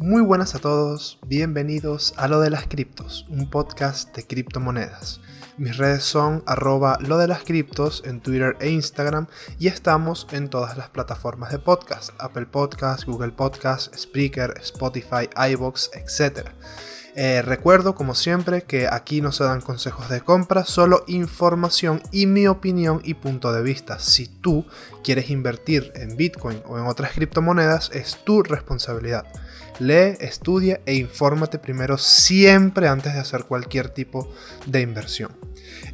Muy buenas a todos, bienvenidos a Lo de las Criptos, un podcast de criptomonedas. Mis redes son arroba lo de las criptos en Twitter e Instagram y estamos en todas las plataformas de podcast, Apple Podcast, Google Podcast, Spreaker, Spotify, iBox, etc. Eh, recuerdo, como siempre, que aquí no se dan consejos de compra, solo información y mi opinión y punto de vista. Si tú quieres invertir en Bitcoin o en otras criptomonedas, es tu responsabilidad. Lee, estudia e infórmate primero siempre antes de hacer cualquier tipo de inversión.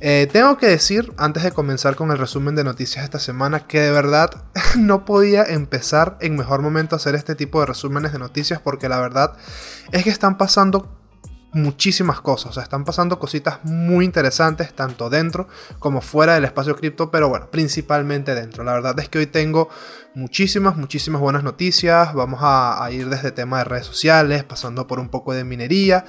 Eh, tengo que decir, antes de comenzar con el resumen de noticias de esta semana, que de verdad no podía empezar en mejor momento a hacer este tipo de resúmenes de noticias porque la verdad es que están pasando muchísimas cosas. O sea, están pasando cositas muy interesantes, tanto dentro como fuera del espacio cripto, pero bueno, principalmente dentro. La verdad es que hoy tengo muchísimas, muchísimas buenas noticias. Vamos a, ir desde tema de redes sociales, pasando por un poco de minería.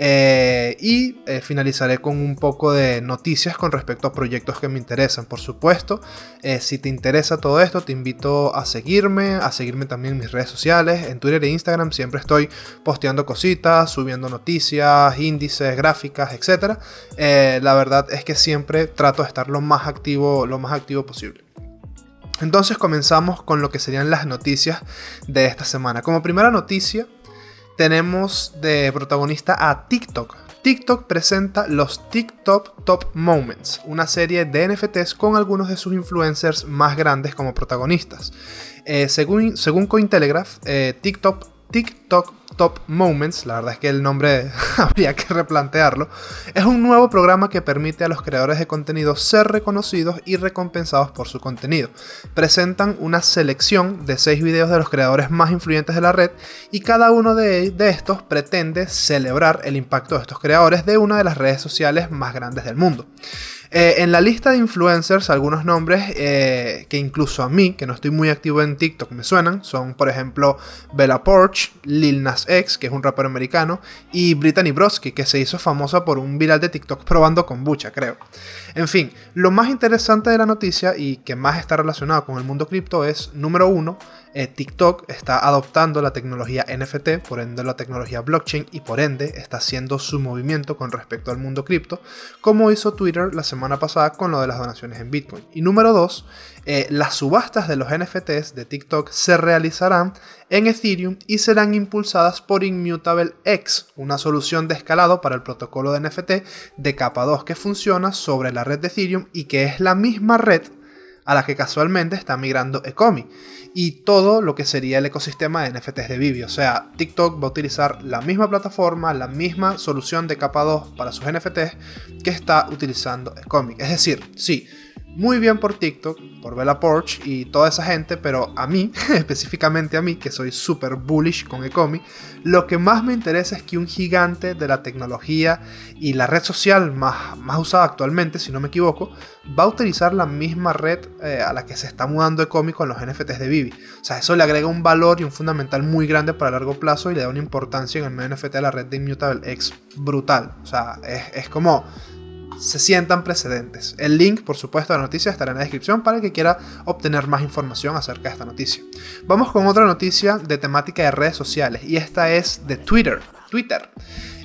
Eh, y eh, finalizaré con un poco de noticias con respecto a proyectos que me interesan. Por supuesto, eh, si te interesa todo esto, te invito a seguirme, a seguirme también en mis redes sociales. En Twitter e Instagram siempre estoy posteando cositas, subiendo noticias, índices, gráficas, etc. la verdad es que siempre trato de estar lo más activo, lo más activo posible. Entonces comenzamos con lo que serían las noticias de esta semana. Como primera noticia, tenemos de protagonista a TikTok. TikTok presenta los TikTok Top Moments, una serie de NFTs con algunos de sus influencers más grandes como protagonistas. Eh, según, según Cointelegraph, eh, TikTok, TikTok Top Moments, la verdad es que el nombre habría que replantearlo, es un nuevo programa que permite a los creadores de contenido ser reconocidos y recompensados por su contenido. Presentan una selección de 6 videos de los creadores más influyentes de la red y cada uno de, de estos pretende celebrar el impacto de estos creadores de una de las redes sociales más grandes del mundo. Eh, en la lista de influencers, algunos nombres eh, que incluso a mí, que no estoy muy activo en TikTok, me suenan, son por ejemplo Bella Porch, Lil Nas X, que es un rapero americano, y Brittany Broski, que se hizo famosa por un viral de TikTok probando kombucha, creo. En fin, lo más interesante de la noticia y que más está relacionado con el mundo cripto es, número uno, eh, TikTok está adoptando la tecnología NFT, por ende la tecnología blockchain y por ende está haciendo su movimiento con respecto al mundo cripto, como hizo Twitter la semana pasada con lo de las donaciones en Bitcoin. Y número 2, eh, las subastas de los NFTs de TikTok se realizarán en Ethereum y serán impulsadas por Immutable X, una solución de escalado para el protocolo de NFT de capa 2 que funciona sobre la red de Ethereum y que es la misma red a la que casualmente está migrando Ecomi y todo lo que sería el ecosistema de NFTs de Vivi. O sea, TikTok va a utilizar la misma plataforma, la misma solución de capa 2 para sus NFTs que está utilizando Ecomi. Es decir, sí, muy bien por TikTok, por Bella Porch y toda esa gente, pero a mí, específicamente a mí, que soy súper bullish con Ecomi, lo que más me interesa es que un gigante de la tecnología y la red social más, más usada actualmente, si no me equivoco, va a utilizar la misma red eh, a la que se está mudando Ecomi con los NFTs de Vivi. O sea, eso le agrega un valor y un fundamental muy grande para largo plazo y le da una importancia en el medio NFT a la red de Immutable X brutal. O sea, es, es como se sientan precedentes. El link, por supuesto, a la noticia estará en la descripción para el que quiera obtener más información acerca de esta noticia. Vamos con otra noticia de temática de redes sociales y esta es de Twitter. Twitter.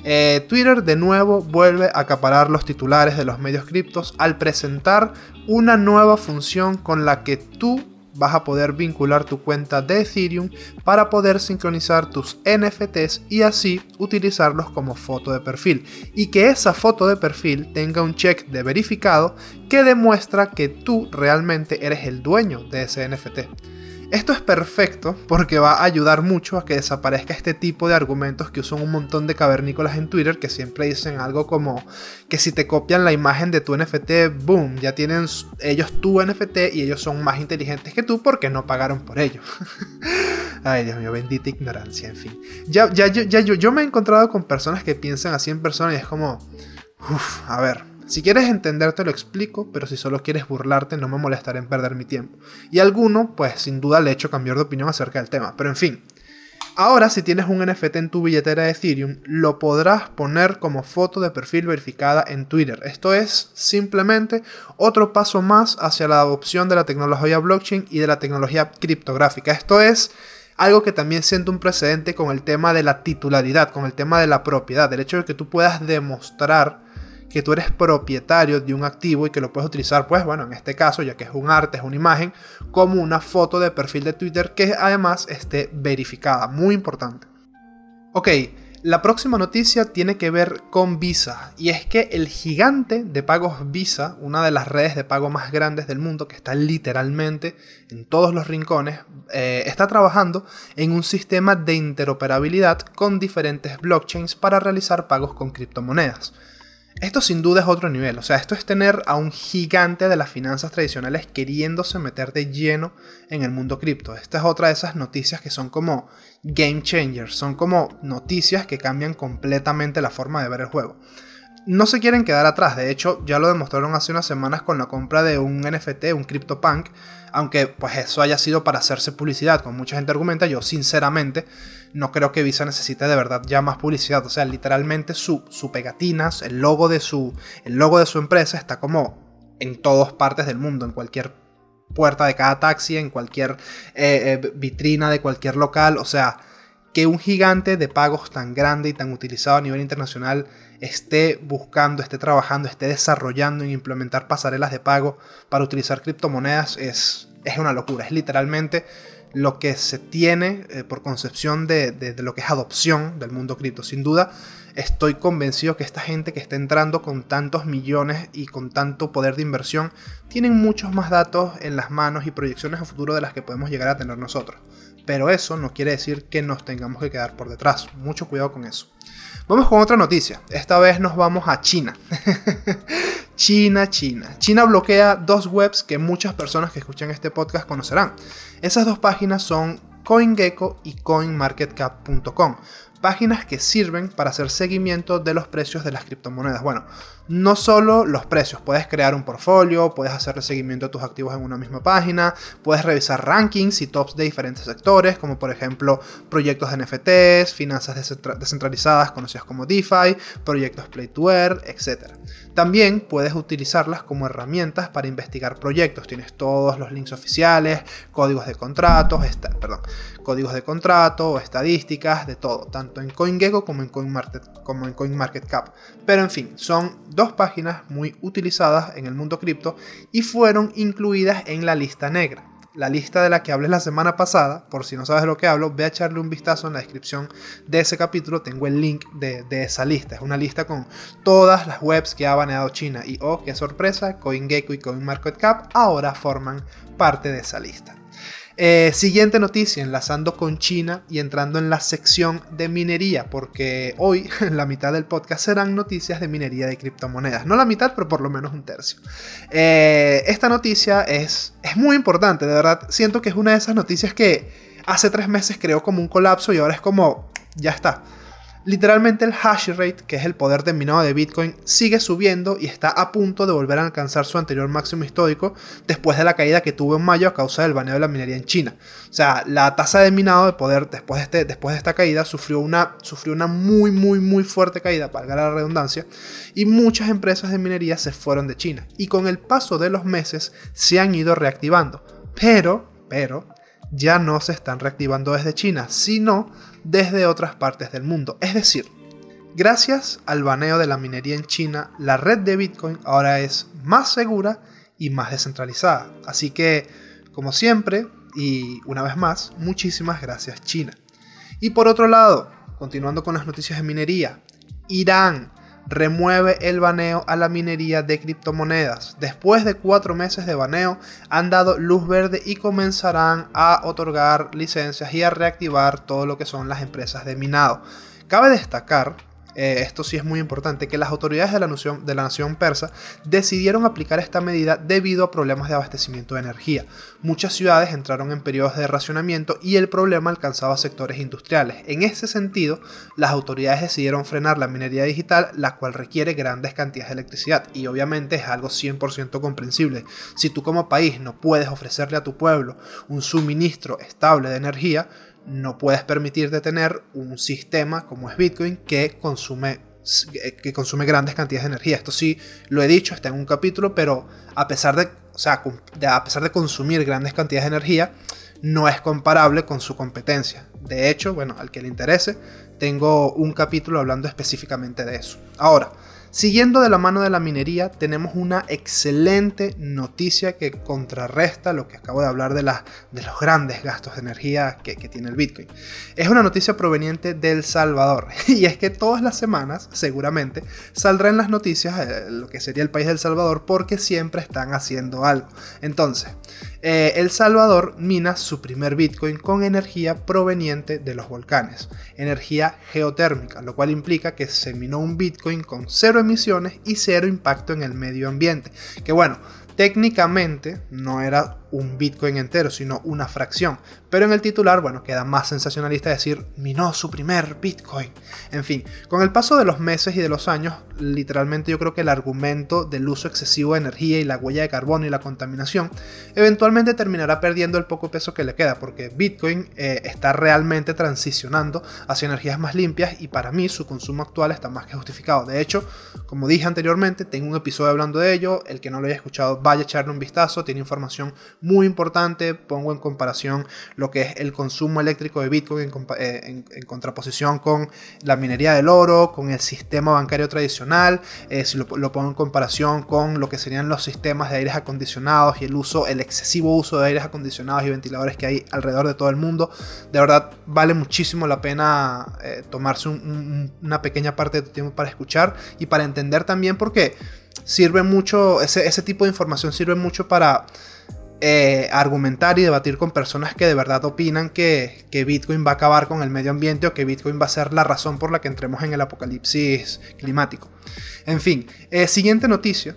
Eh, Twitter de nuevo vuelve a acaparar los titulares de los medios criptos al presentar una nueva función con la que tú vas a poder vincular tu cuenta de Ethereum para poder sincronizar tus NFTs y así utilizarlos como foto de perfil y que esa foto de perfil tenga un check de verificado que demuestra que tú realmente eres el dueño de ese NFT. Esto es perfecto porque va a ayudar mucho a que desaparezca este tipo de argumentos que usan un montón de cavernícolas en Twitter que siempre dicen algo como que si te copian la imagen de tu NFT, boom, ya tienen ellos tu NFT y ellos son más inteligentes que tú porque no pagaron por ello. Ay, Dios mío, bendita ignorancia, en fin. Ya, ya, ya, yo, yo me he encontrado con personas que piensan así en persona y es como, uff, a ver, si quieres entender te lo explico, pero si solo quieres burlarte no me molestaré en perder mi tiempo. Y alguno, pues sin duda le he hecho cambiar de opinión acerca del tema. Pero en fin, ahora si tienes un NFT en tu billetera de Ethereum, lo podrás poner como foto de perfil verificada en Twitter. Esto es simplemente otro paso más hacia la adopción de la tecnología blockchain y de la tecnología criptográfica. Esto es algo que también siente un precedente con el tema de la titularidad, con el tema de la propiedad, el hecho de que tú puedas demostrar que tú eres propietario de un activo y que lo puedes utilizar, pues bueno, en este caso, ya que es un arte, es una imagen, como una foto de perfil de Twitter que además esté verificada, muy importante. Ok, la próxima noticia tiene que ver con Visa y es que el gigante de pagos Visa, una de las redes de pago más grandes del mundo que está literalmente en todos los rincones, eh, está trabajando en un sistema de interoperabilidad con diferentes blockchains para realizar pagos con criptomonedas. Esto sin duda es otro nivel, o sea, esto es tener a un gigante de las finanzas tradicionales queriéndose meter de lleno en el mundo cripto. Esta es otra de esas noticias que son como game changers, son como noticias que cambian completamente la forma de ver el juego. No se quieren quedar atrás, de hecho ya lo demostraron hace unas semanas con la compra de un NFT, un CryptoPunk, aunque pues eso haya sido para hacerse publicidad, como mucha gente argumenta, yo sinceramente no creo que Visa necesite de verdad ya más publicidad. O sea, literalmente su, su pegatinas, el logo, de su, el logo de su empresa está como en todas partes del mundo, en cualquier puerta de cada taxi, en cualquier eh, eh, vitrina de cualquier local. O sea, que un gigante de pagos tan grande y tan utilizado a nivel internacional esté buscando, esté trabajando, esté desarrollando en implementar pasarelas de pago para utilizar criptomonedas es, es una locura. Es literalmente lo que se tiene eh, por concepción de, lo que es adopción del mundo cripto. Sin duda, estoy convencido que esta gente que está entrando con tantos millones y con tanto poder de inversión, tienen muchos más datos en las manos y proyecciones a futuro de las que podemos llegar a tener nosotros. Pero eso no quiere decir que nos tengamos que quedar por detrás. Mucho cuidado con eso. Vamos con otra noticia. Esta vez nos vamos a China. China, China. China bloquea dos webs que muchas personas que escuchan este podcast conocerán. Esas dos páginas son CoinGecko y CoinMarketCap.com páginas que sirven para hacer seguimiento de los precios de las criptomonedas. Bueno, no solo los precios, puedes crear un portfolio, puedes hacer seguimiento de tus activos en una misma página, puedes revisar rankings y tops de diferentes sectores, como por ejemplo proyectos de NFTs, finanzas descentralizadas conocidas como DeFi, proyectos Play to Earn, etc. También puedes utilizarlas como herramientas para investigar proyectos. Tienes todos los links oficiales, códigos de contratos, perdón, códigos de contrato, estadísticas, de todo, tanto en CoinGecko como en, como en CoinMarketCap. Pero en fin, son dos páginas muy utilizadas en el mundo cripto y fueron incluidas en la lista negra. La lista de la que hablé la semana pasada, por si no sabes de lo que hablo, ve a echarle un vistazo en la descripción de ese capítulo, tengo el link de, de esa lista. Es una lista con todas las webs que ha baneado China y oh, qué sorpresa, CoinGecko y CoinMarketCap ahora forman parte de esa lista. Eh, siguiente noticia, enlazando con China y entrando en la sección de minería, porque hoy la mitad del podcast serán noticias de minería de criptomonedas. No la mitad, pero por lo menos un tercio. Eh, esta noticia es, es muy importante, de verdad. Siento que es una de esas noticias que hace tres meses creó como un colapso y ahora es como, ya está. Literalmente el hash rate, que es el poder de minado de Bitcoin, sigue subiendo y está a punto de volver a alcanzar su anterior máximo histórico después de la caída que tuvo en mayo a causa del baneo de la minería en China. O sea, la tasa de minado de poder después de, este, después de esta caída sufrió una, sufrió una muy, muy, muy fuerte caída, para la redundancia, y muchas empresas de minería se fueron de China. Y con el paso de los meses se han ido reactivando. Pero, pero, ya no se están reactivando desde China, sino desde otras partes del mundo. Es decir, gracias al baneo de la minería en China, la red de Bitcoin ahora es más segura y más descentralizada. Así que, como siempre, y una vez más, muchísimas gracias China. Y por otro lado, continuando con las noticias de minería, Irán remueve el baneo a la minería de criptomonedas. Después de cuatro meses de baneo, han dado luz verde y comenzarán a otorgar licencias y a reactivar todo lo que son las empresas de minado. Cabe destacar eh, esto sí es muy importante, que las autoridades de la, nación, de la nación persa decidieron aplicar esta medida debido a problemas de abastecimiento de energía. Muchas ciudades entraron en periodos de racionamiento y el problema alcanzaba sectores industriales. En ese sentido, las autoridades decidieron frenar la minería digital, la cual requiere grandes cantidades de electricidad y obviamente es algo 100% comprensible. Si tú como país no puedes ofrecerle a tu pueblo un suministro estable de energía, no puedes permitirte tener un sistema como es Bitcoin que consume, que consume grandes cantidades de energía. Esto sí lo he dicho, está en un capítulo, pero a pesar de, o sea, a pesar de consumir grandes cantidades de energía, no es comparable con su competencia. De hecho, bueno, al que le interese, tengo un capítulo hablando específicamente de eso. Ahora, Siguiendo de la mano de la minería, tenemos una excelente noticia que contrarresta lo que acabo de hablar de, de los grandes gastos de energía que, tiene el Bitcoin. Es una noticia proveniente del Salvador. Y es que todas las semanas, seguramente, saldrá en las noticias eh, lo que sería el país del Salvador porque siempre están haciendo algo. Entonces, eh, El Salvador mina su primer Bitcoin con energía proveniente de los volcanes, energía geotérmica, lo cual implica que se minó un Bitcoin con cero emisiones y cero impacto en el medio ambiente. Que bueno, técnicamente no era un Bitcoin entero, sino una fracción. Pero en el titular, bueno, queda más sensacionalista decir, minó su primer Bitcoin. En fin, con el paso de los meses y de los años, literalmente yo creo que el argumento del uso excesivo de energía y la huella de carbono y la contaminación, eventualmente terminará perdiendo el poco peso que le queda, porque Bitcoin eh, está realmente transicionando hacia energías más limpias y para mí su consumo actual está más que justificado. De hecho, como dije anteriormente, tengo un episodio hablando de ello, el que no lo haya escuchado vaya a echarle un vistazo, tiene información muy importante. Pongo en comparación lo que es el consumo eléctrico de Bitcoin eh, en, contraposición con la minería del oro, con el sistema bancario tradicional. Eh, si lo, pongo en comparación con lo que serían los sistemas de aires acondicionados y el uso, el excesivo uso de aires acondicionados y ventiladores que hay alrededor de todo el mundo. De verdad vale muchísimo la pena eh, tomarse una pequeña parte de tu tiempo para escuchar y para entender también por qué sirve mucho, ese, ese, tipo de información sirve mucho para eh, argumentar y debatir con personas que de verdad opinan que, Bitcoin va a acabar con el medio ambiente o que Bitcoin va a ser la razón por la que entremos en el apocalipsis climático. En fin, eh, siguiente noticia,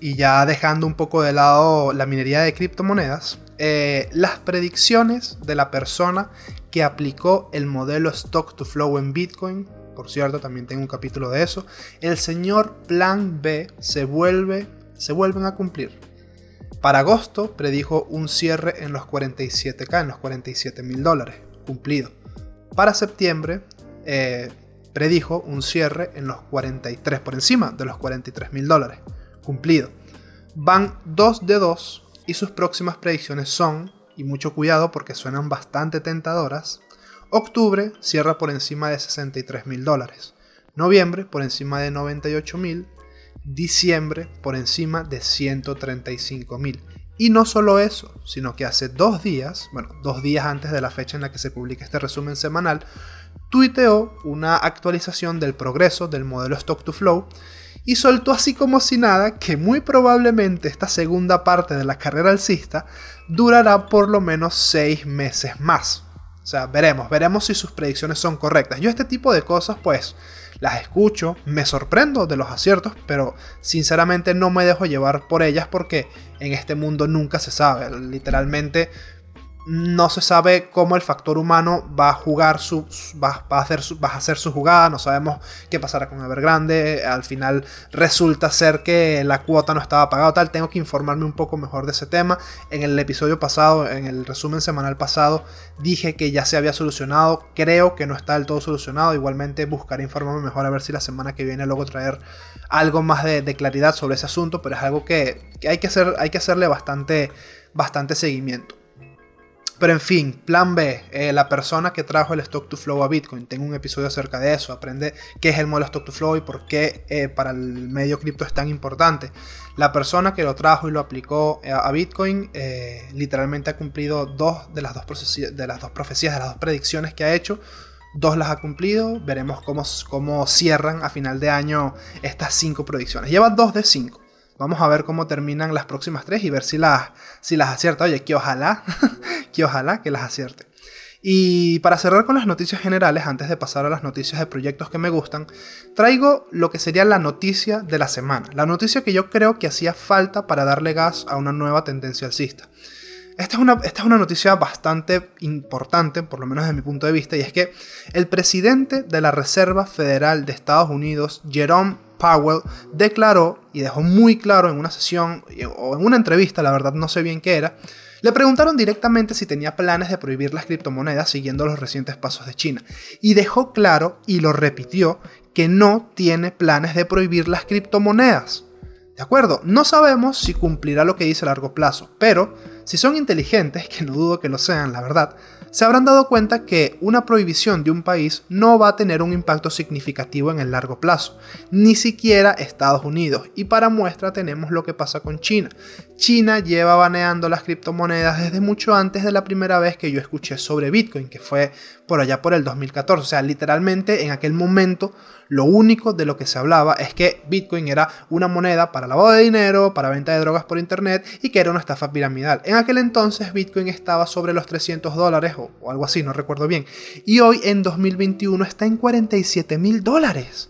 y ya dejando un poco de lado la minería de criptomonedas, eh, las predicciones de la persona que aplicó el modelo Stock to Flow en Bitcoin, por cierto, también tengo un capítulo de eso, el señor Plan B se, vuelve, se vuelven a cumplir. Para agosto predijo un cierre en los 47k, en los 47 mil dólares, cumplido. Para septiembre eh, predijo un cierre en los 43, por encima de los 43 mil dólares, cumplido. Van 2 de 2 y sus próximas predicciones son, y mucho cuidado porque suenan bastante tentadoras, octubre cierra por encima de 63 mil dólares, noviembre por encima de 98 mil diciembre por encima de 135 mil. Y no solo eso, sino que hace dos días, bueno, dos días antes de la fecha en la que se publica este resumen semanal, tuiteó una actualización del progreso del modelo Stock to Flow y soltó así como si nada que muy probablemente esta segunda parte de la carrera alcista durará por lo menos seis meses más. O sea, veremos, veremos si sus predicciones son correctas. Yo este tipo de cosas pues las escucho, me sorprendo de los aciertos, pero sinceramente no me dejo llevar por ellas porque en este mundo nunca se sabe. Literalmente no se sabe cómo el factor humano va a jugar su, va, a hacer su, va a hacer su jugada, no sabemos qué pasará con Evergrande, al final resulta ser que la cuota no estaba pagada tal, tengo que informarme un poco mejor de ese tema. En el episodio pasado, en el resumen semanal pasado, dije que ya se había solucionado, creo que no está del todo solucionado, igualmente buscaré informarme mejor a ver si la semana que viene luego traer algo más de, claridad sobre ese asunto, pero es algo que, hay, que hacer, hay que hacerle bastante, bastante seguimiento. Pero en fin, plan B, eh, la persona que trajo el Stock to Flow a Bitcoin, tengo un episodio acerca de eso, aprende qué es el modelo Stock to Flow y por qué eh, para el medio cripto es tan importante. La persona que lo trajo y lo aplicó eh, a Bitcoin literalmente ha cumplido dos de las dos, de las dos profecías, de las dos predicciones que ha hecho. Dos las ha cumplido, veremos cómo, cómo cierran a final de año estas cinco predicciones. Lleva dos de cinco. Vamos a ver cómo terminan las próximas tres y ver si las, si las acierta. Oye, que ojalá, que ojalá que las acierte. Y para cerrar con las noticias generales, antes de pasar a las noticias de proyectos que me gustan, traigo lo que sería la noticia de la semana. La noticia que yo creo que hacía falta para darle gas a una nueva tendencia alcista. Esta es, una, esta es una noticia bastante importante, por lo menos desde mi punto de vista, y es que el presidente de la Reserva Federal de Estados Unidos, Jerome Powell declaró y dejó muy claro en una sesión o en una entrevista, la verdad no sé bien qué era, le preguntaron directamente si tenía planes de prohibir las criptomonedas siguiendo los recientes pasos de China. Y dejó claro y lo repitió que no tiene planes de prohibir las criptomonedas. ¿De acuerdo? No sabemos si cumplirá lo que dice a largo plazo, pero Si son inteligentes, que no dudo que lo sean, la verdad, se habrán dado cuenta que una prohibición de un país no va a tener un impacto significativo en el largo plazo, ni siquiera Estados Unidos. Y para muestra tenemos lo que pasa con China. China lleva baneando las criptomonedas desde mucho antes de la primera vez que yo escuché sobre Bitcoin, que fue por allá por el 2014. O sea, literalmente en aquel momento lo único de lo que se hablaba es que Bitcoin era una moneda para lavado de dinero, para venta de drogas por internet y que era una estafa piramidal. En aquel entonces Bitcoin estaba sobre los 300 dólares o, algo así, no recuerdo bien. Y hoy en 2021 está en 47 mil dólares.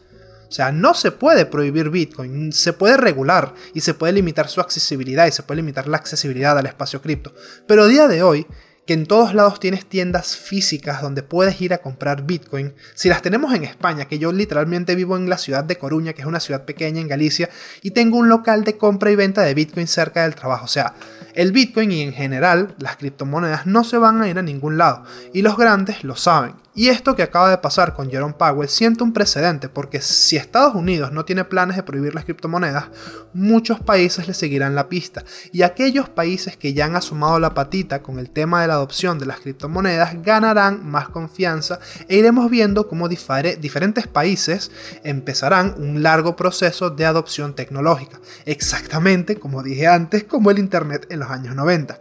O sea, no se puede prohibir Bitcoin, se puede regular y se puede limitar su accesibilidad y se puede limitar la accesibilidad al espacio cripto. Pero a día de hoy, que en todos lados tienes tiendas físicas donde puedes ir a comprar Bitcoin. Si las tenemos en España, que yo literalmente vivo en la ciudad de Coruña, que es una ciudad pequeña en Galicia, y tengo un local de compra y venta de Bitcoin cerca del trabajo. O sea, el Bitcoin y en general las criptomonedas no se van a ir a ningún lado, y los grandes lo saben. Y esto que acaba de pasar con Jerome Powell siente un precedente porque si Estados Unidos no tiene planes de prohibir las criptomonedas, muchos países le seguirán la pista. Y aquellos países que ya han asomado la patita con el tema de la adopción de las criptomonedas ganarán más confianza e iremos viendo cómo diferentes países empezarán un largo proceso de adopción tecnológica. Exactamente como dije antes, como el Internet en los años 90.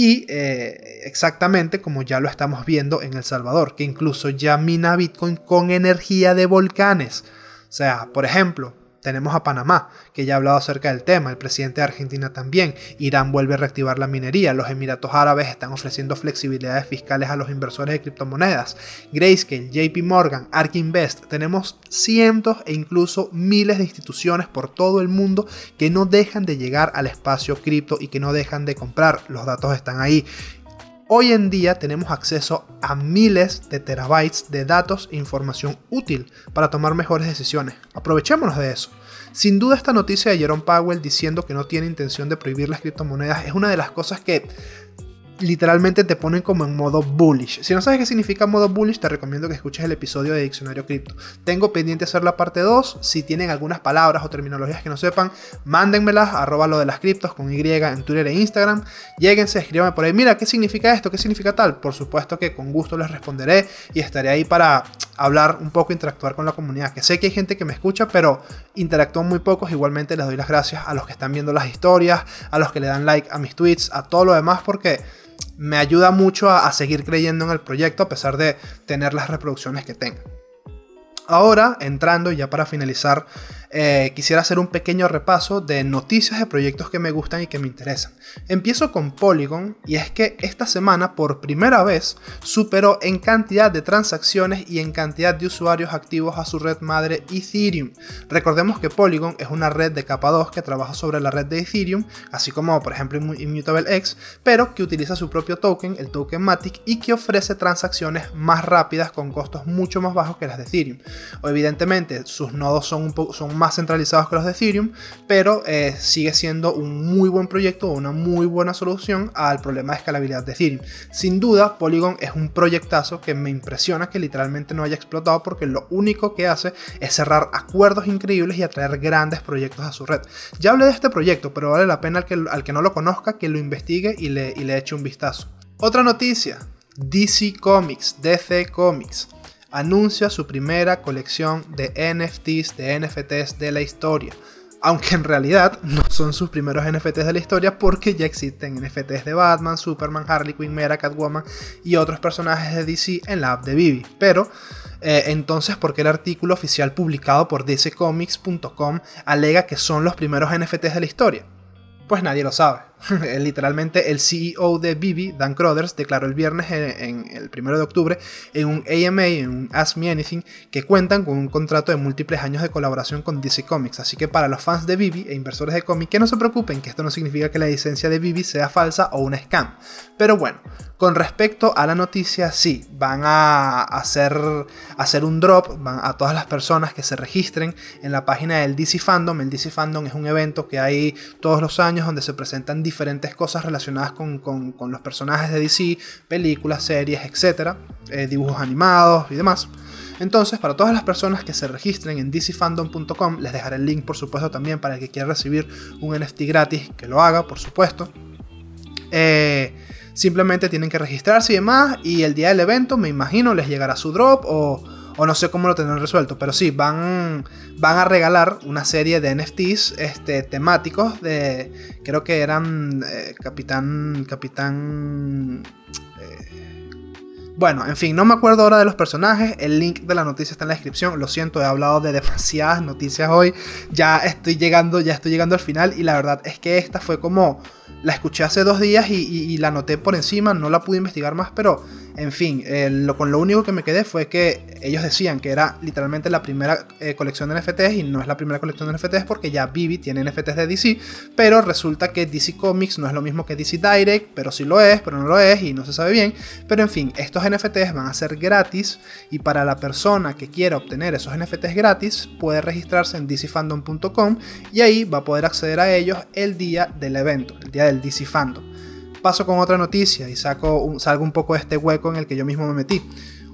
Y eh, exactamente como ya lo estamos viendo en El Salvador, que incluso ya mina Bitcoin con energía de volcanes. O sea, por ejemplo, tenemos a Panamá, que ya ha hablado acerca del tema, el presidente de Argentina también, Irán vuelve a reactivar la minería, los Emiratos Árabes están ofreciendo flexibilidades fiscales a los inversores de criptomonedas, Grayscale, JP Morgan, ARK Invest, tenemos cientos e incluso miles de instituciones por todo el mundo que no dejan de llegar al espacio cripto y que no dejan de comprar, los datos están ahí. Hoy en día tenemos acceso a miles de terabytes de datos e información útil para tomar mejores decisiones. Aprovechémonos de eso. Sin duda esta noticia de Jerome Powell diciendo que no tiene intención de prohibir las criptomonedas es una de las cosas que literalmente te ponen como en modo bullish. Si no sabes qué significa modo bullish, te recomiendo que escuches el episodio de Diccionario Cripto. Tengo pendiente hacer la parte 2. Si tienen algunas palabras o terminologías que no sepan, mándenmelas, arroba lo de las criptos con Y en Twitter e Instagram. Lléguense, escríbanme por ahí, mira, ¿qué significa esto? ¿Qué significa tal? Por supuesto que con gusto les responderé y estaré ahí para hablar un poco, interactuar con la comunidad. Que sé que hay gente que me escucha, pero interactúan muy pocos. Igualmente les doy las gracias a los que están viendo las historias, a los que le dan like a mis tweets, a todo lo demás, porque me ayuda mucho a, seguir creyendo en el proyecto a pesar de tener las reproducciones que tenga. Ahora, entrando ya para finalizar eh, quisiera hacer un pequeño repaso de noticias de proyectos que me gustan y que me interesan. Empiezo con Polygon y es que esta semana por primera vez superó en cantidad de transacciones y en cantidad de usuarios activos a su red madre Ethereum. Recordemos que Polygon es una red de capa 2 que trabaja sobre la red de Ethereum, así como por ejemplo Immutable X, pero que utiliza su propio token, el token Matic, y que ofrece transacciones más rápidas con costos mucho más bajos que las de Ethereum. O evidentemente sus nodos son un poco son más centralizados que los de Ethereum, pero eh, sigue siendo un muy buen proyecto, una muy buena solución al problema de escalabilidad de Ethereum. Sin duda, Polygon es un proyectazo que me impresiona que literalmente no haya explotado porque lo único que hace es cerrar acuerdos increíbles y atraer grandes proyectos a su red. Ya hablé de este proyecto, pero vale la pena al que, al que no lo conozca que lo investigue y le, y le eche un vistazo. Otra noticia, DC Comics, DC Comics anuncia su primera colección de NFTs, de NFTs de la historia. Aunque en realidad no son sus primeros NFTs de la historia porque ya existen NFTs de Batman, Superman, Harley Quinn, Mera, Catwoman y otros personajes de DC en la app de Vivi. Pero eh, entonces, ¿por qué el artículo oficial publicado por DCComics.com alega que son los primeros NFTs de la historia? Pues nadie lo sabe. Literalmente el CEO de Vivi, Dan Crothers, declaró el viernes en, el 1 de octubre en un AMA, en un Ask Me Anything, que cuentan con un contrato de múltiples años de colaboración con DC Comics. Así que para los fans de Vivi e inversores de cómics, que no se preocupen, que esto no significa que la licencia de Vivi sea falsa o una scam. Pero bueno, con respecto a la noticia, sí, van a hacer, hacer un drop a todas las personas que se registren en la página del DC Fandom. El DC Fandom es un evento que hay todos los años donde se presentan diferentes cosas relacionadas con, los personajes de DC, películas, series, etc. Eh, dibujos animados y demás. Entonces, para todas las personas que se registren en dcfandom.com, les dejaré el link por supuesto también para el que quiera recibir un NFT gratis, que lo haga, por supuesto. Eh, simplemente tienen que registrarse y demás. Y el día del evento, me imagino, les llegará su drop o, no sé cómo lo tendrán resuelto. Pero sí, van, van a regalar una serie de NFTs este, temáticos de. Creo que eran eh, Capitán. Capitán. Bueno, en fin, no me acuerdo ahora de los personajes. El link de la noticia está en la descripción. Lo siento, he hablado de demasiadas noticias hoy. Ya estoy llegando, ya estoy llegando al final. Y la verdad es que esta fue como. La escuché hace dos días y, la noté por encima. No la pude investigar más, pero en fin, lo, con lo único que me quedé fue que ellos decían que era literalmente la primera eh, colección de NFTs y no es la primera colección de NFTs porque ya Vivi tiene NFTs de DC, pero resulta que DC Comics no es lo mismo que DC Direct, pero sí lo es, pero no lo es y no se sabe bien. Pero en fin, estos NFTs van a ser gratis y para la persona que quiera obtener esos NFTs gratis puede registrarse en dcfandom.com y ahí va a poder acceder a ellos el día del evento, del DC Fandom paso con otra noticia y saco salgo un poco de este hueco en el que yo mismo me metí.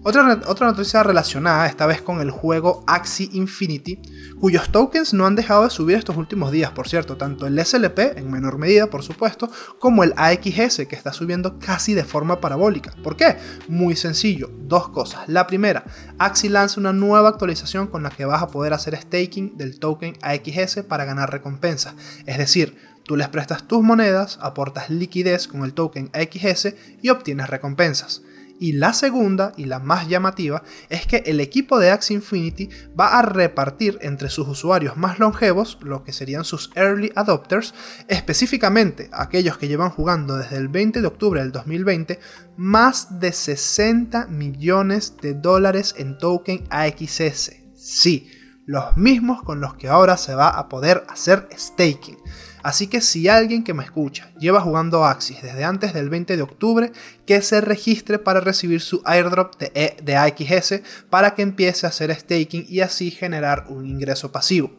Otra, otra noticia relacionada, esta vez con el juego Axie Infinity, cuyos tokens no han dejado de subir estos últimos días, por cierto, tanto el SLP, en menor medida, por supuesto, como el AXS, que está subiendo casi de forma parabólica. ¿Por qué? Muy sencillo, dos cosas. La primera, Axie lanza una nueva actualización con la que vas a poder hacer staking del token AXS para ganar recompensas. Es decir, Tú les prestas tus monedas, aportas liquidez con el token XS y obtienes recompensas. Y la segunda, y la más llamativa, es que el equipo de Axie Infinity va a repartir entre sus usuarios más longevos, lo que serían sus early adopters, específicamente aquellos que llevan jugando desde el 20 de octubre del 2020, más de 60 millones de dólares en token AXS. Sí, los mismos con los que ahora se va a poder hacer staking. Así que si alguien que me escucha lleva jugando Axis desde antes del 20 de octubre, que se registre para recibir su airdrop de, e, de AXS para que empiece a hacer staking y así generar un ingreso pasivo.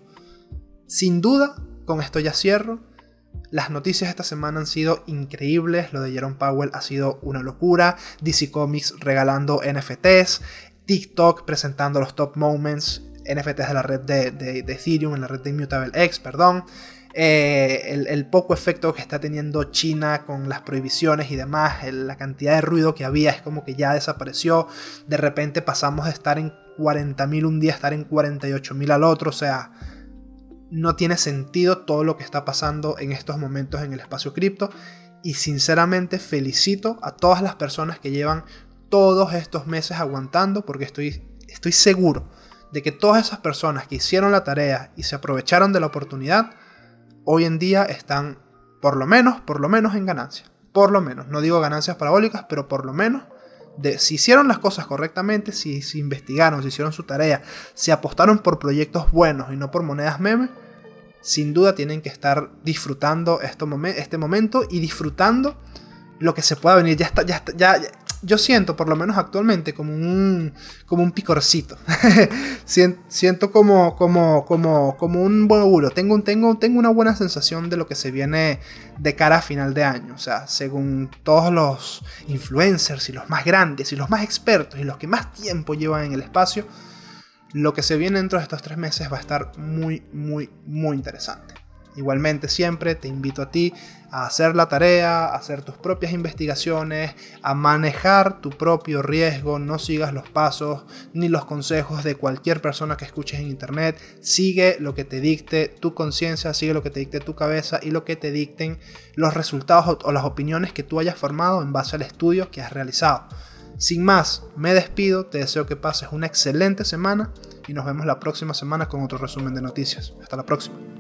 Sin duda, con esto ya cierro. Las noticias esta semana han sido increíbles. Lo de Jerome Powell ha sido una locura. DC Comics regalando NFTs. TikTok presentando los top moments. NFTs de la red de, de Ethereum, en la red de Immutable X, perdón. Eh, el, poco efecto que está teniendo China con las prohibiciones y demás, la cantidad de ruido que había es como que ya desapareció, de repente pasamos de estar en 40.000 un día a estar en 48.000 al otro, o sea, no tiene sentido todo lo que está pasando en estos momentos en el espacio cripto. Y sinceramente felicito a todas las personas que llevan todos estos meses aguantando porque estoy, estoy seguro de que todas esas personas que hicieron la tarea y se aprovecharon de la oportunidad, hoy en día están por lo menos, por lo menos en ganancia. Por lo menos, no digo ganancias parabólicas, pero por lo menos si hicieron las cosas correctamente, si, si investigaron, si hicieron su tarea, si apostaron por proyectos buenos y no por monedas memes, sin duda tienen que estar disfrutando este momento y disfrutando lo que se pueda venir. Ya está, ya, está, ya, yo siento, por lo menos actualmente, como un, como un picorcito. siento como, como, como, como un buen auguro. Tengo, tengo, tengo una buena sensación de lo que se viene de cara a final de año. O sea, según todos los influencers y los más grandes y los más expertos y los que más tiempo llevan en el espacio, lo que se viene dentro de estos tres meses va a estar muy, muy, muy interesante. Igualmente siempre te invito a ti a hacer la tarea, a hacer tus propias investigaciones, a manejar tu propio riesgo, no sigas los pasos ni los consejos de cualquier persona que escuches en internet, sigue lo que te dicte tu conciencia, sigue lo que te dicte tu cabeza y lo que te dicten los resultados o las opiniones que tú hayas formado en base al estudio que has realizado. Sin más, me despido, te deseo que pases una excelente semana y nos vemos la próxima semana con otro resumen de noticias. Hasta la próxima.